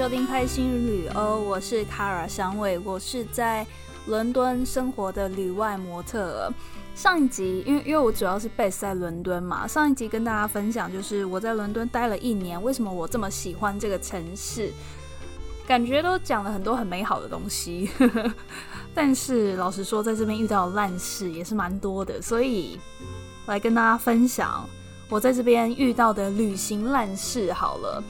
收听《开心旅欧》，我是卡尔香味，我是在伦敦生活的旅外模特。上一集，因为因为我主要是 base 在伦敦嘛，上一集跟大家分享就是我在伦敦待了一年，为什么我这么喜欢这个城市，感觉都讲了很多很美好的东西。但是老实说，在这边遇到烂事也是蛮多的，所以来跟大家分享我在这边遇到的旅行烂事好了。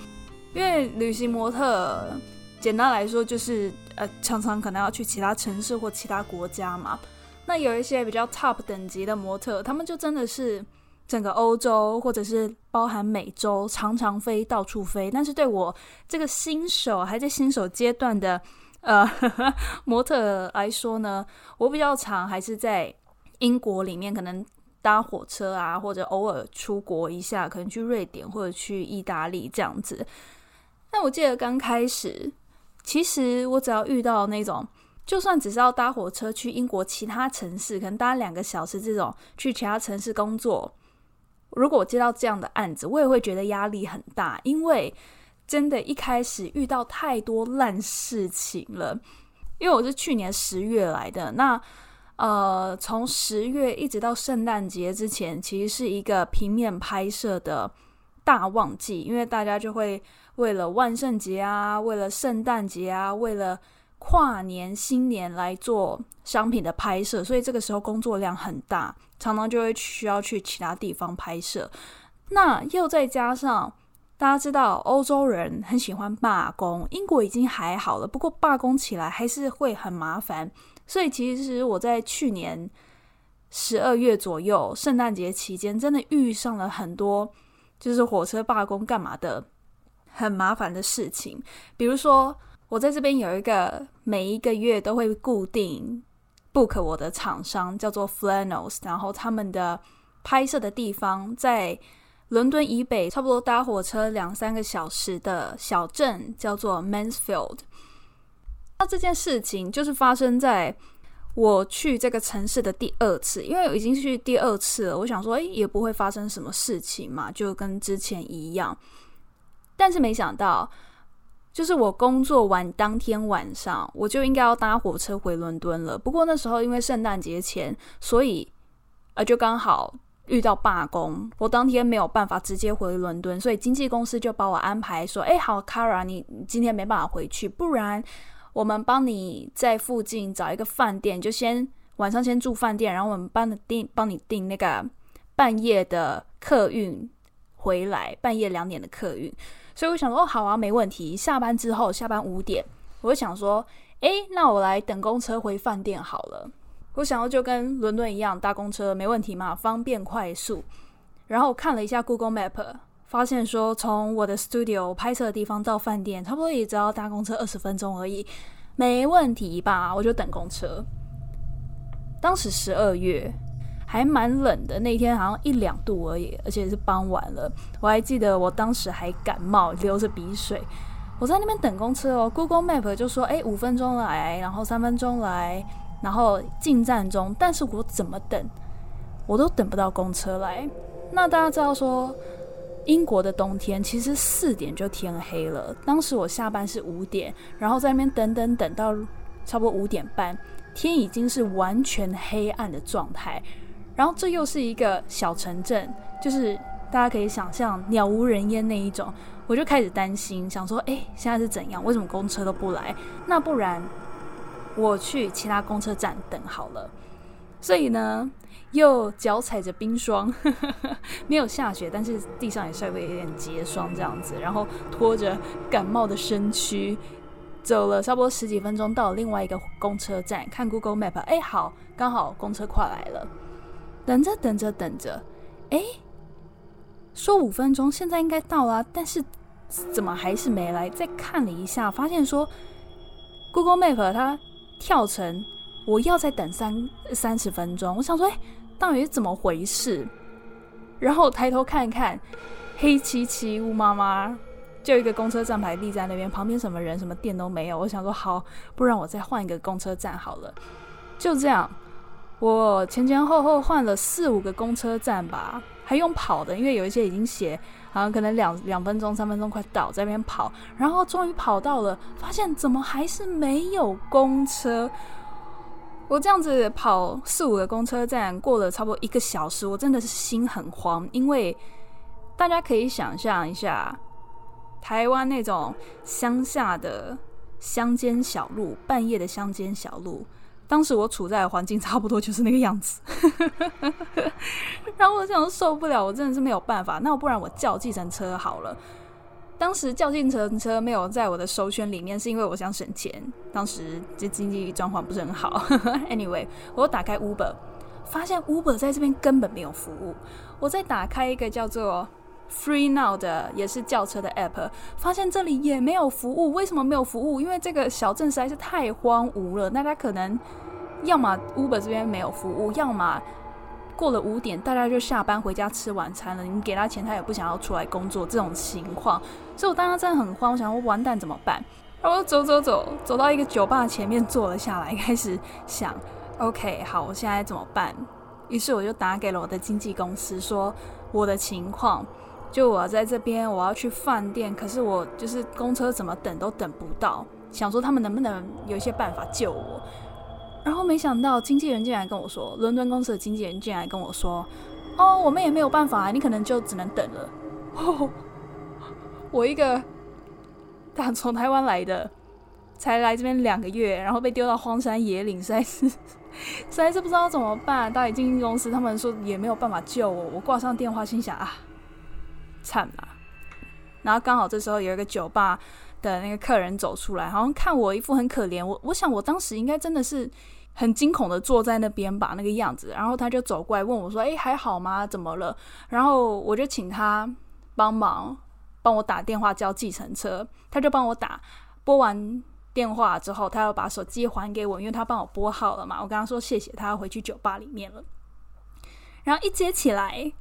因为旅行模特，简单来说就是呃，常常可能要去其他城市或其他国家嘛。那有一些比较 top 等级的模特，他们就真的是整个欧洲或者是包含美洲，常常飞，到处飞。但是对我这个新手还在新手阶段的呃 模特来说呢，我比较常还是在英国里面，可能搭火车啊，或者偶尔出国一下，可能去瑞典或者去意大利这样子。那我记得刚开始，其实我只要遇到那种，就算只是要搭火车去英国其他城市，可能搭两个小时这种去其他城市工作，如果我接到这样的案子，我也会觉得压力很大，因为真的，一开始遇到太多烂事情了。因为我是去年十月来的，那呃，从十月一直到圣诞节之前，其实是一个平面拍摄的大旺季，因为大家就会。为了万圣节啊，为了圣诞节啊，为了跨年新年来做商品的拍摄，所以这个时候工作量很大，常常就会需要去其他地方拍摄。那又再加上大家知道，欧洲人很喜欢罢工，英国已经还好了，不过罢工起来还是会很麻烦。所以其实我在去年十二月左右，圣诞节期间，真的遇上了很多就是火车罢工干嘛的。很麻烦的事情，比如说我在这边有一个每一个月都会固定 book 我的厂商叫做 Flannels，然后他们的拍摄的地方在伦敦以北，差不多搭火车两三个小时的小镇叫做 Mansfield。那这件事情就是发生在我去这个城市的第二次，因为已经去第二次了，我想说，诶，也不会发生什么事情嘛，就跟之前一样。但是没想到，就是我工作完当天晚上，我就应该要搭火车回伦敦了。不过那时候因为圣诞节前，所以呃就刚好遇到罢工，我当天没有办法直接回伦敦，所以经纪公司就把我安排说：“哎，好，Kara，你今天没办法回去，不然我们帮你在附近找一个饭店，就先晚上先住饭店，然后我们帮你订帮你订那个半夜的客运回来，半夜两点的客运。”所以我想说，哦，好啊，没问题。下班之后，下班五点，我就想说，诶，那我来等公车回饭店好了。我想要就跟伦敦一样搭公车，没问题嘛，方便快速。然后我看了一下 Google Map，发现说从我的 studio 拍摄的地方到饭店，差不多也只要搭公车二十分钟而已，没问题吧？我就等公车。当时十二月。还蛮冷的，那天好像一两度而已，而且是傍晚了。我还记得我当时还感冒，流着鼻水。我在那边等公车哦，Google Map 就说：“哎，五分钟来，然后三分钟来，然后进站中。”但是我怎么等，我都等不到公车来。那大家知道说，英国的冬天其实四点就天黑了。当时我下班是五点，然后在那边等等等到差不多五点半，天已经是完全黑暗的状态。然后这又是一个小城镇，就是大家可以想象鸟无人烟那一种，我就开始担心，想说，哎，现在是怎样？为什么公车都不来？那不然我去其他公车站等好了。所以呢，又脚踩着冰霜，没有下雪，但是地上也稍微有点结霜这样子，然后拖着感冒的身躯，走了差不多十几分钟，到另外一个公车站，看 Google Map，哎，好，刚好公车快来了。等着等着等着，哎，说五分钟，现在应该到了，但是怎么还是没来？再看了一下，发现说 Google Map 它跳成我要再等三三十分钟。我想说，哎，到底是怎么回事？然后抬头看看，黑漆漆乌麻麻，就一个公车站牌立在那边，旁边什么人什么店都没有。我想说，好，不然我再换一个公车站好了。就这样。我前前后后换了四五个公车站吧，还用跑的，因为有一些已经写好像可能两两分钟、三分钟快到，在那边跑，然后终于跑到了，发现怎么还是没有公车？我这样子跑四五个公车站，过了差不多一个小时，我真的是心很慌，因为大家可以想象一下，台湾那种乡下的乡间小路，半夜的乡间小路。当时我处在的环境 差不多就是那个样子，然后我想受不了，我真的是没有办法，那我不然我叫计程车好了。当时叫计程车没有在我的首选里面，是因为我想省钱。当时这经济状况不是很好。Anyway，我打开 Uber，发现 Uber 在这边根本没有服务。我再打开一个叫做 Free Now 的也是轿车的 App，发现这里也没有服务。为什么没有服务？因为这个小镇实在是太荒芜了。那他可能要么 Uber 这边没有服务，要么过了五点大家就下班回家吃晚餐了。你给他钱，他也不想要出来工作。这种情况，所以我当时真的很慌，我想说完蛋怎么办？然后走走走，走到一个酒吧前面坐了下来，开始想：OK，好，我现在怎么办？于是我就打给了我的经纪公司，说我的情况。就我在这边，我要去饭店，可是我就是公车怎么等都等不到，想说他们能不能有一些办法救我。然后没想到经纪人竟然跟我说，伦敦公司的经纪人竟然跟我说：“哦，我们也没有办法，你可能就只能等了。”我一个打从台湾来的，才来这边两个月，然后被丢到荒山野岭，实在是实在是不知道怎么办。到底经纪公司他们说也没有办法救我，我挂上电话，心想啊。惨了，然后刚好这时候有一个酒吧的那个客人走出来，好像看我一副很可怜，我我想我当时应该真的是很惊恐的坐在那边吧那个样子，然后他就走过来问我说：“哎，还好吗？怎么了？”然后我就请他帮忙帮我打电话叫计程车，他就帮我打，拨完电话之后，他要把手机还给我，因为他帮我拨号了嘛。我跟他说谢谢，他要回去酒吧里面了，然后一接起来。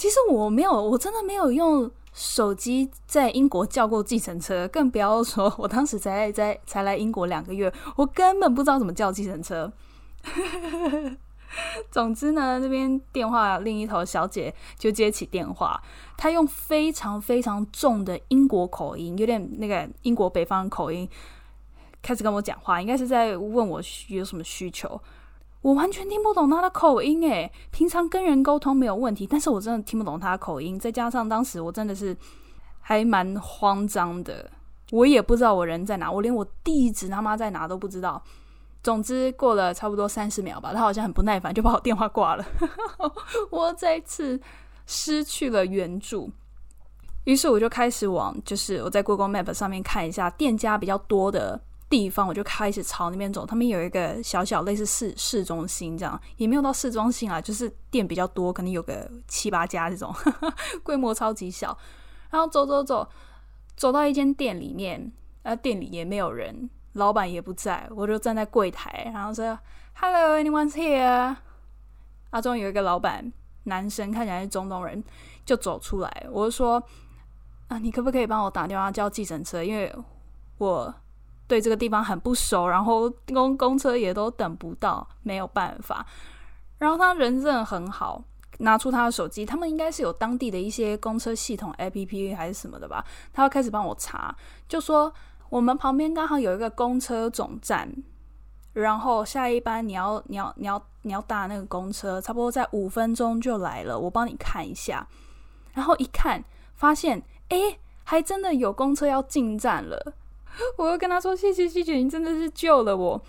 其实我没有，我真的没有用手机在英国叫过计程车，更不要说我当时才在才来英国两个月，我根本不知道怎么叫计程车。总之呢，那边电话另一头小姐就接起电话，她用非常非常重的英国口音，有点那个英国北方口音，开始跟我讲话，应该是在问我有什么需求。我完全听不懂他的口音诶，平常跟人沟通没有问题，但是我真的听不懂他的口音。再加上当时我真的是还蛮慌张的，我也不知道我人在哪，我连我地址他妈在哪都不知道。总之过了差不多三十秒吧，他好像很不耐烦，就把我电话挂了。我再次失去了援助，于是我就开始往就是我在 Google Map 上面看一下店家比较多的。地方我就开始朝那边走，他们有一个小小类似市市中心这样，也没有到市中心啊，就是店比较多，可能有个七八家这种，规模超级小。然后走走走，走到一间店里面，呃，店里也没有人，老板也不在，我就站在柜台，然后说：“Hello，anyone's here？” 啊，终于有一个老板，男生，看起来是中东人，就走出来，我就说：“啊，你可不可以帮我打电话叫计程车？因为我。”对这个地方很不熟，然后公公车也都等不到，没有办法。然后他人真的很好，拿出他的手机，他们应该是有当地的一些公车系统 APP 还是什么的吧。他要开始帮我查，就说我们旁边刚好有一个公车总站，然后下一班你要你要你要你要搭那个公车，差不多在五分钟就来了，我帮你看一下。然后一看，发现哎，还真的有公车要进站了。我又跟他说：“谢谢谢谢，你真的是救了我。”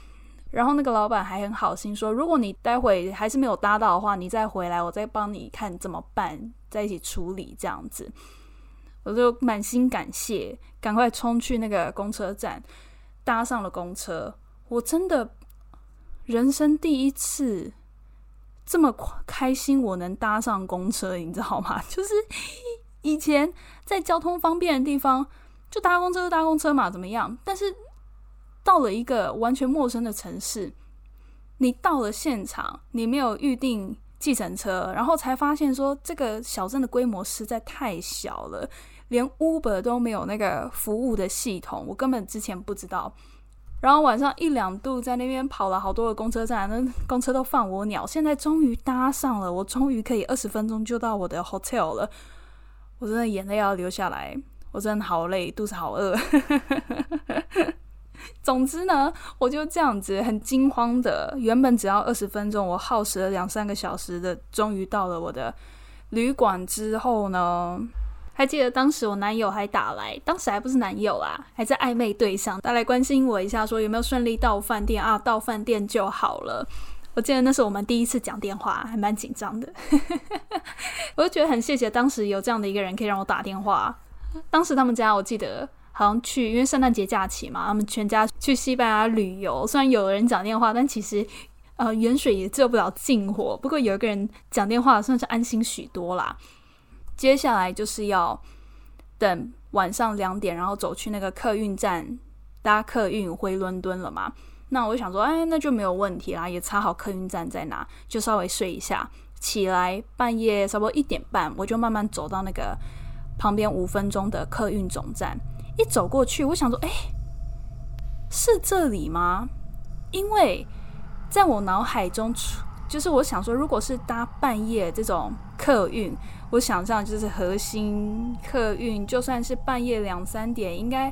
然后那个老板还很好心说：“如果你待会还是没有搭到的话，你再回来，我再帮你看怎么办，在一起处理这样子。”我就满心感谢，赶快冲去那个公车站，搭上了公车。我真的人生第一次这么开心，我能搭上公车，你知道吗？就是以前在交通方便的地方。就搭公车就，搭公车嘛，怎么样？但是到了一个完全陌生的城市，你到了现场，你没有预定计程车，然后才发现说这个小镇的规模实在太小了，连 Uber 都没有那个服务的系统，我根本之前不知道。然后晚上一两度在那边跑了好多个公车站，那公车都放我鸟。现在终于搭上了，我终于可以二十分钟就到我的 hotel 了。我真的眼泪要流下来，我真的好累，肚子好饿。总之呢，我就这样子很惊慌的，原本只要二十分钟，我耗时了两三个小时的，终于到了我的旅馆之后呢，还记得当时我男友还打来，当时还不是男友啦，还在暧昧对象，他来关心我一下，说有没有顺利到饭店啊？到饭店就好了。我记得那是我们第一次讲电话，还蛮紧张的。我就觉得很谢谢当时有这样的一个人可以让我打电话。当时他们家我记得。好像去，因为圣诞节假期嘛，他们全家去西班牙旅游。虽然有人讲电话，但其实呃远水也救不了近火。不过有一个人讲电话，算是安心许多啦。接下来就是要等晚上两点，然后走去那个客运站搭客运回伦敦了嘛。那我就想说，哎，那就没有问题啦，也查好客运站在哪，就稍微睡一下。起来半夜差不多一点半，我就慢慢走到那个旁边五分钟的客运总站。一走过去，我想说，哎，是这里吗？因为在我脑海中，就是我想说，如果是搭半夜这种客运，我想象就是核心客运，就算是半夜两三点，应该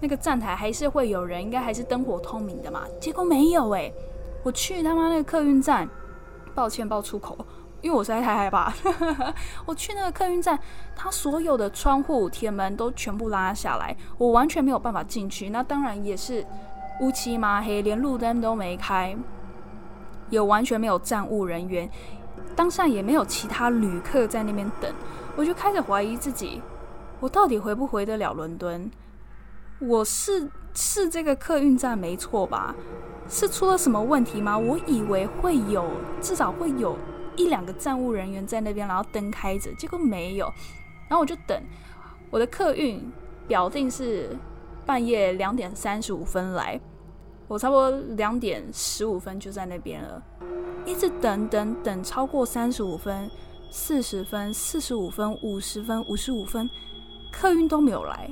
那个站台还是会有人，应该还是灯火通明的嘛。结果没有哎，我去他妈那个客运站，抱歉爆粗口。因为我实在太害怕，我去那个客运站，它所有的窗户、铁门都全部拉下来，我完全没有办法进去。那当然也是乌漆麻黑，连路灯都没开，有完全没有站务人员，当下也没有其他旅客在那边等，我就开始怀疑自己，我到底回不回得了伦敦？我是是这个客运站没错吧？是出了什么问题吗？我以为会有，至少会有。一两个站务人员在那边，然后灯开着，结果没有。然后我就等我的客运表定是半夜两点三十五分来，我差不多两点十五分就在那边了，一直等等等超过三十五分、四十分、四十五分、五十分、五十五分，客运都没有来。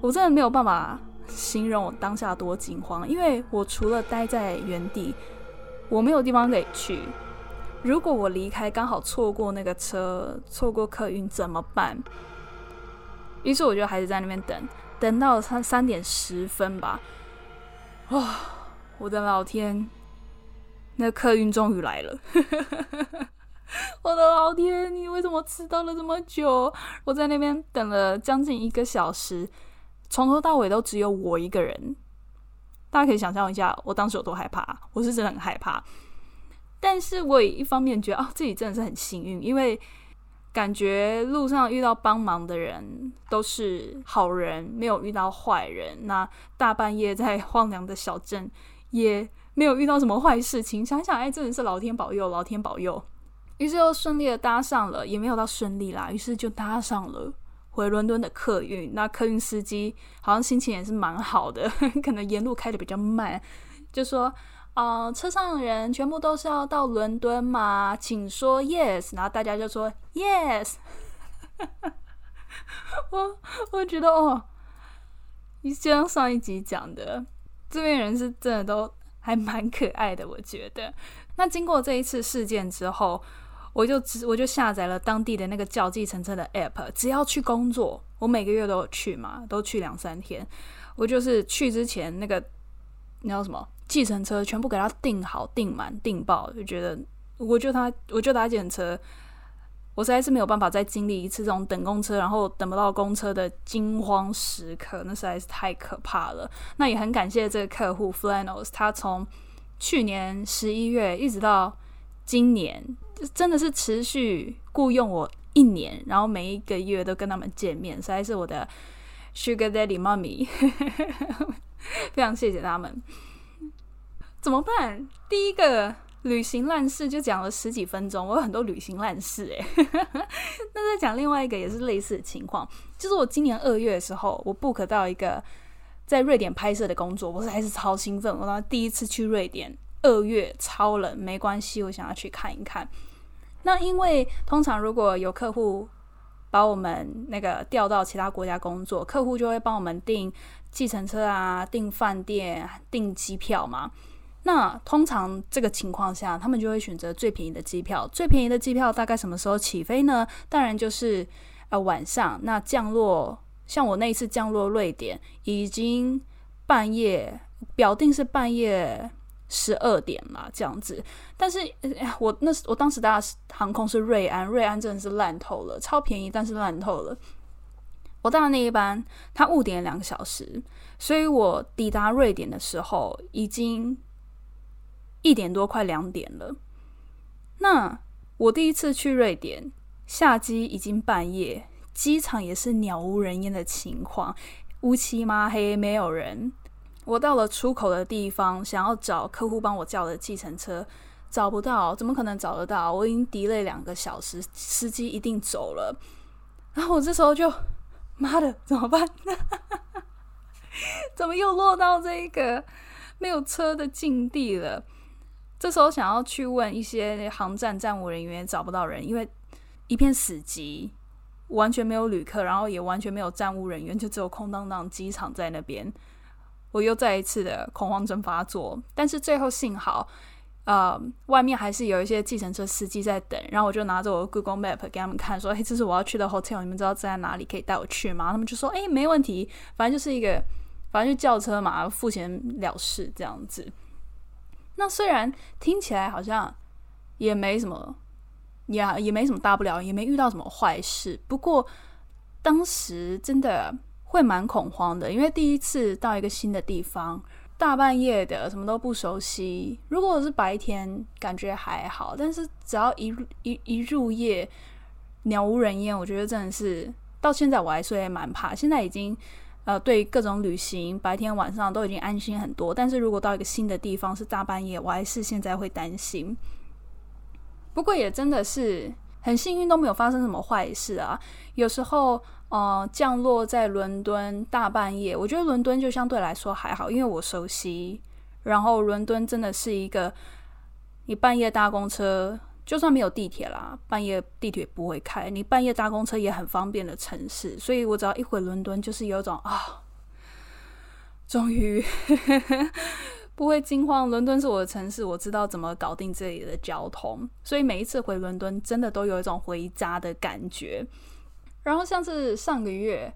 我真的没有办法形容我当下多惊慌，因为我除了待在原地，我没有地方可以去。如果我离开，刚好错过那个车，错过客运怎么办？于是我就还是在那边等，等到三三点十分吧。哇，我的老天，那客运终于来了！我的老天，你为什么迟到了这么久？我在那边等了将近一个小时，从头到尾都只有我一个人。大家可以想象一下，我当时有多害怕。我是真的很害怕。但是我也一方面觉得啊，自己真的是很幸运，因为感觉路上遇到帮忙的人都是好人，没有遇到坏人。那大半夜在荒凉的小镇，也没有遇到什么坏事情。想想，哎，真的是老天保佑，老天保佑。于是又顺利的搭上了，也没有到顺利啦。于是就搭上了回伦敦的客运。那客运司机好像心情也是蛮好的，可能沿路开的比较慢，就说。呃，车上的人全部都是要到伦敦吗？请说 yes，然后大家就说 yes。我我觉得哦，就像上一集讲的，这边人是真的都还蛮可爱的。我觉得，那经过这一次事件之后，我就只我就下载了当地的那个叫计程车的 app，只要去工作，我每个月都有去嘛，都去两三天。我就是去之前那个，你知道什么？计程车全部给他订好、订满、订爆，就觉得我就他，我就打计程车，我实在是没有办法再经历一次这种等公车，然后等不到公车的惊慌时刻，那实在是太可怕了。那也很感谢这个客户 Flannels，他从去年十一月一直到今年，真的是持续雇佣我一年，然后每一个月都跟他们见面，实在是我的 Sugar Daddy Mommy，非常谢谢他们。怎么办？第一个旅行烂事就讲了十几分钟，我有很多旅行烂事诶。那再讲另外一个也是类似的情况，就是我今年二月的时候，我 book 到一个在瑞典拍摄的工作，我是还是超兴奋。我第一次去瑞典，二月超冷，没关系，我想要去看一看。那因为通常如果有客户把我们那个调到其他国家工作，客户就会帮我们订计程车啊、订饭店、订机票嘛。那通常这个情况下，他们就会选择最便宜的机票。最便宜的机票大概什么时候起飞呢？当然就是呃晚上，那降落像我那一次降落瑞典已经半夜，表定是半夜十二点嘛这样子，但是我那我当时搭的航空是瑞安，瑞安真的是烂透了，超便宜，但是烂透了。我搭的那一班，它误点两个小时，所以我抵达瑞典的时候已经一点多，快两点了。那我第一次去瑞典，下机已经半夜，机场也是鸟无人烟的情况，乌漆嘛黑，没有人。我到了出口的地方，想要找客户帮我叫的计程车，找不到，怎么可能找得到？我已经等了两个小时，司机一定走了。然后我这时候就。妈的，怎么办？怎么又落到这个没有车的境地了？这时候想要去问一些航站站务人员也，找不到人，因为一片死寂，完全没有旅客，然后也完全没有站务人员，就只有空荡荡机场在那边。我又再一次的恐慌症发作，但是最后幸好。呃，外面还是有一些计程车司机在等，然后我就拿着我的 Google Map 给他们看，说：“嘿，这是我要去的 hotel，你们知道在哪里，可以带我去吗？”他们就说：“哎，没问题，反正就是一个，反正就叫车嘛，付钱了事这样子。”那虽然听起来好像也没什么，也也没什么大不了，也没遇到什么坏事，不过当时真的会蛮恐慌的，因为第一次到一个新的地方。大半夜的，什么都不熟悉。如果是白天，感觉还好；但是只要一一一入夜，鸟无人烟，我觉得真的是到现在我还是蛮怕。现在已经呃，对各种旅行，白天晚上都已经安心很多。但是如果到一个新的地方是大半夜，我还是现在会担心。不过也真的是很幸运，都没有发生什么坏事啊。有时候。呃，降落在伦敦大半夜，我觉得伦敦就相对来说还好，因为我熟悉。然后伦敦真的是一个，你半夜搭公车，就算没有地铁啦，半夜地铁不会开，你半夜搭公车也很方便的城市。所以我只要一回伦敦，就是有种啊，终于不会惊慌。伦敦是我的城市，我知道怎么搞定这里的交通，所以每一次回伦敦，真的都有一种回家的感觉。然后像是上个月，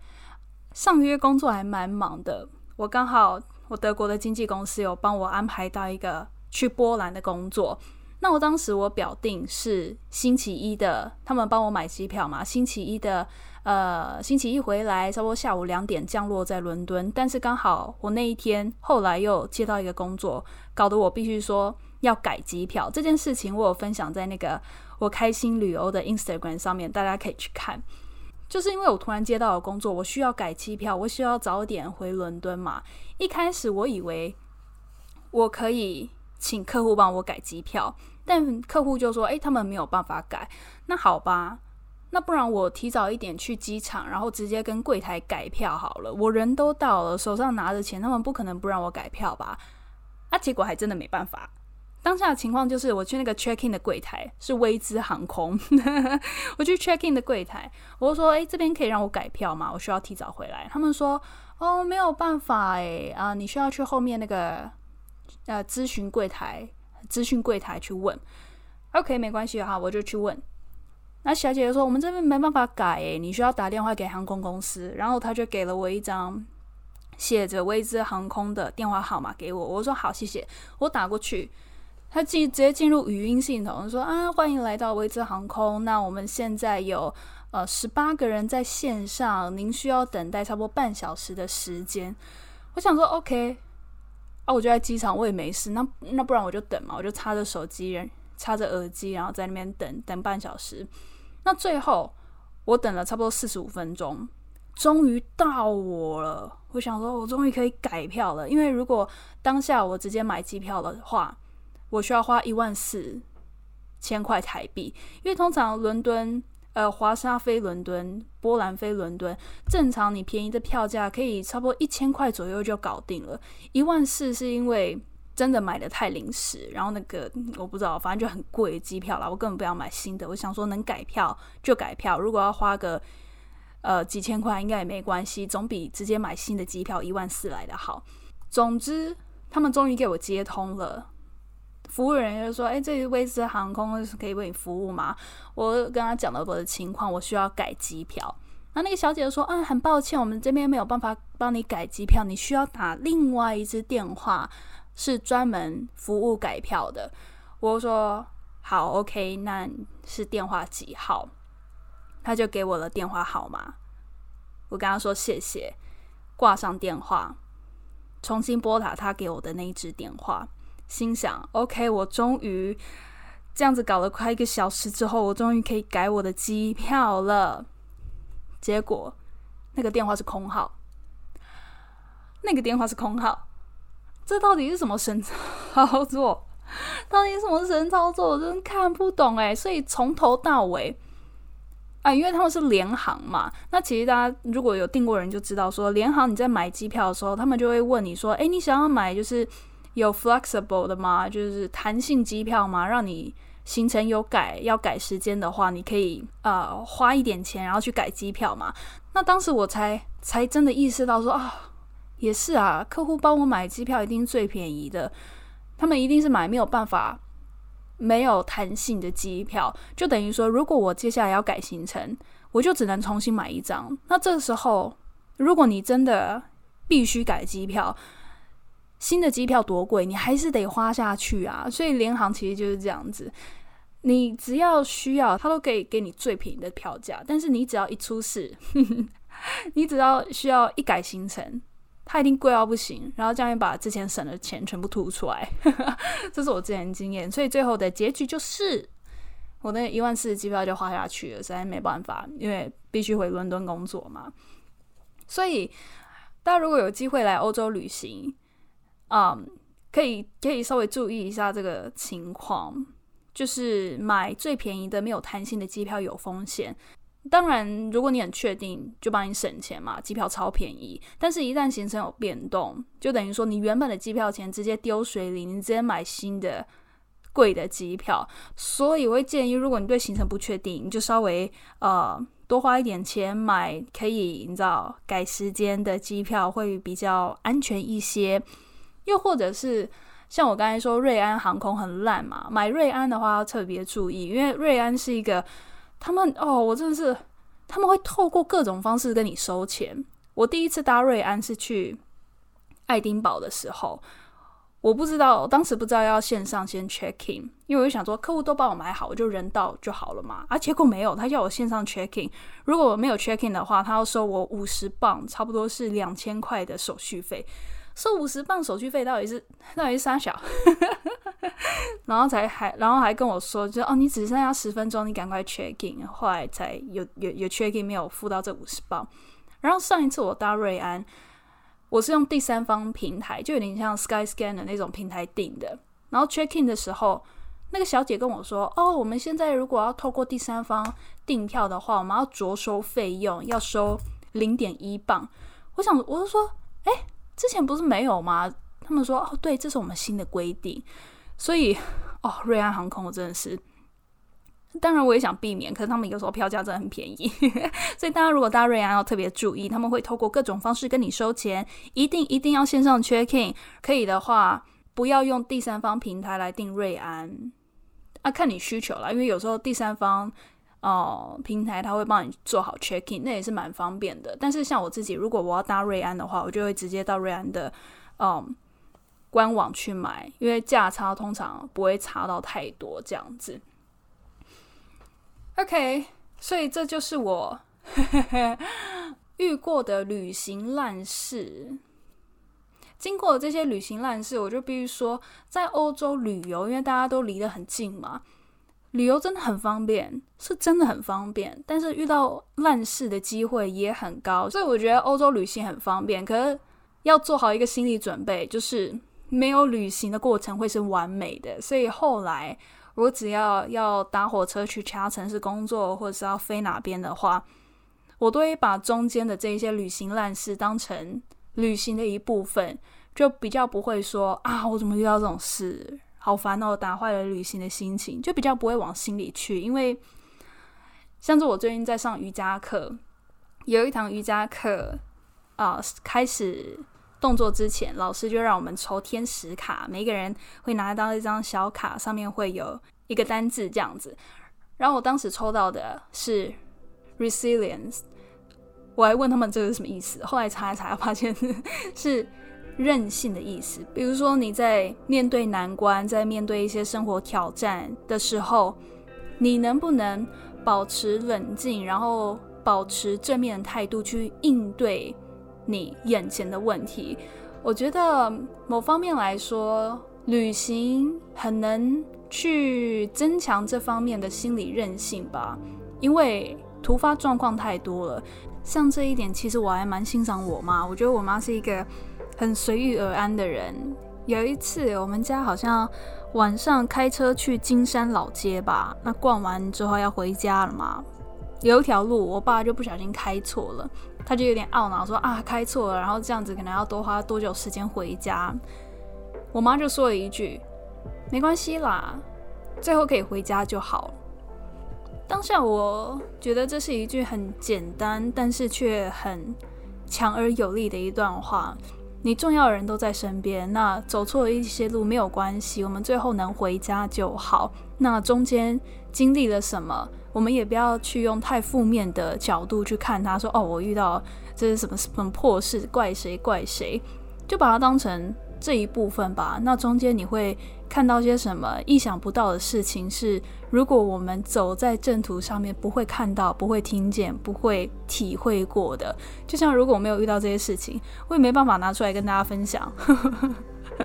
上个月工作还蛮忙的。我刚好我德国的经纪公司有帮我安排到一个去波兰的工作。那我当时我表定是星期一的，他们帮我买机票嘛。星期一的，呃，星期一回来，差不多下午两点降落在伦敦。但是刚好我那一天后来又接到一个工作，搞得我必须说要改机票。这件事情我有分享在那个我开心旅游的 Instagram 上面，大家可以去看。就是因为我突然接到了工作，我需要改机票，我需要早点回伦敦嘛。一开始我以为我可以请客户帮我改机票，但客户就说：“诶，他们没有办法改。”那好吧，那不然我提早一点去机场，然后直接跟柜台改票好了。我人都到了，手上拿着钱，他们不可能不让我改票吧？啊，结果还真的没办法。当下情况就是，我去那个 check in 的柜台是威兹航空，我去 check in 的柜台，我就说：“哎，这边可以让我改票吗？我需要提早回来。”他们说：“哦，没有办法，哎，啊，你需要去后面那个呃咨询柜台，咨询柜台去问。”OK，没关系哈，我就去问。那小姐姐说：“我们这边没办法改，哎，你需要打电话给航空公司。”然后他就给了我一张写着威兹航空的电话号码给我。我说：“好，谢谢。”我打过去。他进直接进入语音系统，说啊，欢迎来到维兹航空。那我们现在有呃十八个人在线上，您需要等待差不多半小时的时间。我想说，OK，啊，我就在机场，我也没事。那那不然我就等嘛，我就插着手机，插着耳机，然后在那边等等半小时。那最后我等了差不多四十五分钟，终于到我了。我想说，我终于可以改票了，因为如果当下我直接买机票的话。我需要花一万四千块台币，因为通常伦敦、呃华沙飞伦敦、波兰飞伦敦，正常你便宜的票价可以差不多一千块左右就搞定了。一万四是因为真的买的太临时，然后那个我不知道，反正就很贵机票啦，我根本不要买新的。我想说能改票就改票，如果要花个呃几千块应该也没关系，总比直接买新的机票一万四来的好。总之，他们终于给我接通了。服务人员就说：“哎，这位是航空，可以为你服务吗？”我跟他讲了我的情况，我需要改机票。那那个小姐说：“嗯，很抱歉，我们这边没有办法帮你改机票，你需要打另外一支电话，是专门服务改票的。”我说：“好，OK，那是电话几号？”他就给我了电话号码。我跟他说谢谢，挂上电话，重新拨打他给我的那一支电话，心想：“OK，我终于这样子搞了快一个小时之后，我终于可以改我的机票了。”结果，那个电话是空号。那个电话是空号，这到底是什么神操作？到底什么神操作？我真看不懂哎！所以从头到尾，啊，因为他们是联航嘛，那其实大家如果有订过人就知道，说联航你在买机票的时候，他们就会问你说：“哎，你想要买就是有 flexible 的吗？就是弹性机票吗？让你。”行程有改，要改时间的话，你可以呃花一点钱，然后去改机票嘛。那当时我才才真的意识到说啊，也是啊，客户帮我买机票一定最便宜的，他们一定是买没有办法没有弹性的机票，就等于说，如果我接下来要改行程，我就只能重新买一张。那这个时候，如果你真的必须改机票，新的机票多贵，你还是得花下去啊！所以联航其实就是这样子，你只要需要，他都可以给你最便宜的票价。但是你只要一出事，你只要需要一改行程，它一定贵到不行，然后这样把之前省的钱全部吐出来。这是我之前经验，所以最后的结局就是我那一万四的机票就花下去了，实在没办法，因为必须回伦敦工作嘛。所以大家如果有机会来欧洲旅行，嗯，可以可以稍微注意一下这个情况，就是买最便宜的没有弹性的机票有风险。当然，如果你很确定，就帮你省钱嘛，机票超便宜。但是，一旦行程有变动，就等于说你原本的机票钱直接丢水里，你直接买新的贵的机票。所以，我会建议，如果你对行程不确定，你就稍微呃多花一点钱买可以你知道改时间的机票，会比较安全一些。又或者是像我刚才说，瑞安航空很烂嘛，买瑞安的话要特别注意，因为瑞安是一个他们哦，我真的是他们会透过各种方式跟你收钱。我第一次搭瑞安是去爱丁堡的时候，我不知道当时不知道要线上先 check in，因为我就想说客户都帮我买好，我就人到就好了嘛。啊，结果没有，他叫我线上 check in，如果我没有 check in 的话，他要收我五十磅，差不多是两千块的手续费。收五十磅手续费到底是到底是三小，然后才还然后还跟我说，就哦你只剩下十分钟，你赶快 check in，后来才有有有 check in 没有付到这五十磅。然后上一次我搭瑞安，我是用第三方平台，就有点像 Skyscan 的那种平台订的。然后 check in 的时候，那个小姐跟我说，哦我们现在如果要透过第三方订票的话，我们要着收费用，要收零点一磅。我想我就说，哎。之前不是没有吗？他们说哦，对，这是我们新的规定。所以哦，瑞安航空真的是，当然我也想避免，可是他们有时候票价真的很便宜。所以大家如果搭瑞安要特别注意，他们会透过各种方式跟你收钱，一定一定要线上 check in。可以的话，不要用第三方平台来订瑞安啊，看你需求了，因为有时候第三方。哦，平台它会帮你做好 check in，那也是蛮方便的。但是像我自己，如果我要搭瑞安的话，我就会直接到瑞安的嗯官网去买，因为价差通常不会差到太多这样子。OK，所以这就是我 遇过的旅行烂事。经过这些旅行烂事，我就必须说，在欧洲旅游，因为大家都离得很近嘛。旅游真的很方便，是真的很方便，但是遇到烂事的机会也很高，所以我觉得欧洲旅行很方便，可是要做好一个心理准备，就是没有旅行的过程会是完美的。所以后来我只要要搭火车去其他城市工作，或者是要飞哪边的话，我都会把中间的这一些旅行烂事当成旅行的一部分，就比较不会说啊，我怎么遇到这种事。好烦哦，打坏了旅行的心情，就比较不会往心里去。因为像是我最近在上瑜伽课，有一堂瑜伽课啊，开始动作之前，老师就让我们抽天使卡，每个人会拿到一张小卡，上面会有一个单字这样子。然后我当时抽到的是 resilience，我还问他们这个是什么意思，后来查一查，发现 是韧性的意思。比如说你在面对难关，在面对一些生活挑战的时候，你能不能保持冷静，然后保持正面的态度去应对你眼前的问题？我觉得某方面来说，旅行很能。去增强这方面的心理韧性吧，因为突发状况太多了。像这一点，其实我还蛮欣赏我妈。我觉得我妈是一个很随遇而安的人。有一次，我们家好像晚上开车去金山老街吧，那逛完之后要回家了嘛，有一条路，我爸就不小心开错了，他就有点懊恼说啊，开错了，然后这样子可能要多花多久时间回家。我妈就说了一句。没关系啦，最后可以回家就好。当下我觉得这是一句很简单，但是却很强而有力的一段话。你重要的人都在身边，那走错了一些路没有关系，我们最后能回家就好。那中间经历了什么，我们也不要去用太负面的角度去看他，说哦，我遇到这是什么什么破事，怪谁怪谁，就把它当成。这一部分吧，那中间你会看到些什么意想不到的事情？是如果我们走在正途上面，不会看到、不会听见、不会体会过的。就像如果我没有遇到这些事情，我也没办法拿出来跟大家分享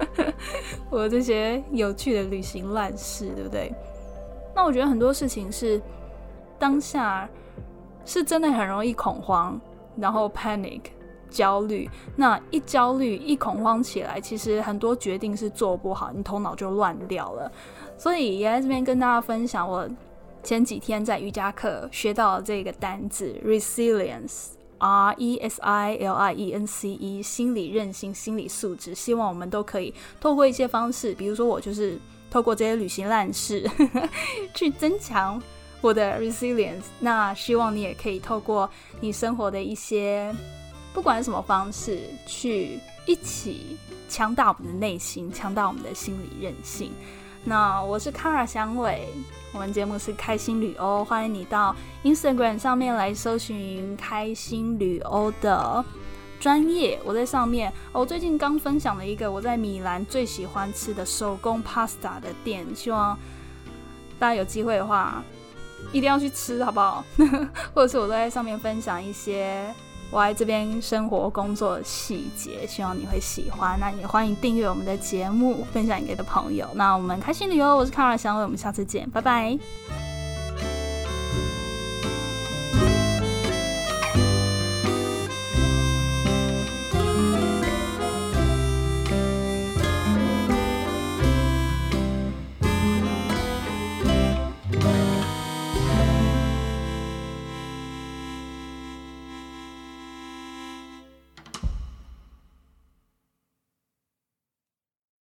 我这些有趣的旅行烂事，对不对？那我觉得很多事情是当下是真的很容易恐慌，然后 panic。焦虑，那一焦虑一恐慌起来，其实很多决定是做不好，你头脑就乱掉了。所以也在这边跟大家分享，我前几天在瑜伽课学到这个单字 resilience，r e s i l i e n c e，心理韧性、心理素质。希望我们都可以透过一些方式，比如说我就是透过这些旅行烂事 去增强我的 resilience。那希望你也可以透过你生活的一些。不管什么方式，去一起强大我们的内心，强大我们的心理韧性。那我是卡尔香伟，我们节目是开心旅欧，欢迎你到 Instagram 上面来搜寻开心旅欧的专业。我在上面，我最近刚分享了一个我在米兰最喜欢吃的手工 pasta 的店，希望大家有机会的话一定要去吃，好不好？或者是我都在上面分享一些。我爱这边生活工作细节，希望你会喜欢。那也欢迎订阅我们的节目，分享给你的朋友。那我们开心旅游，我是卡尔香，我们下次见，拜拜。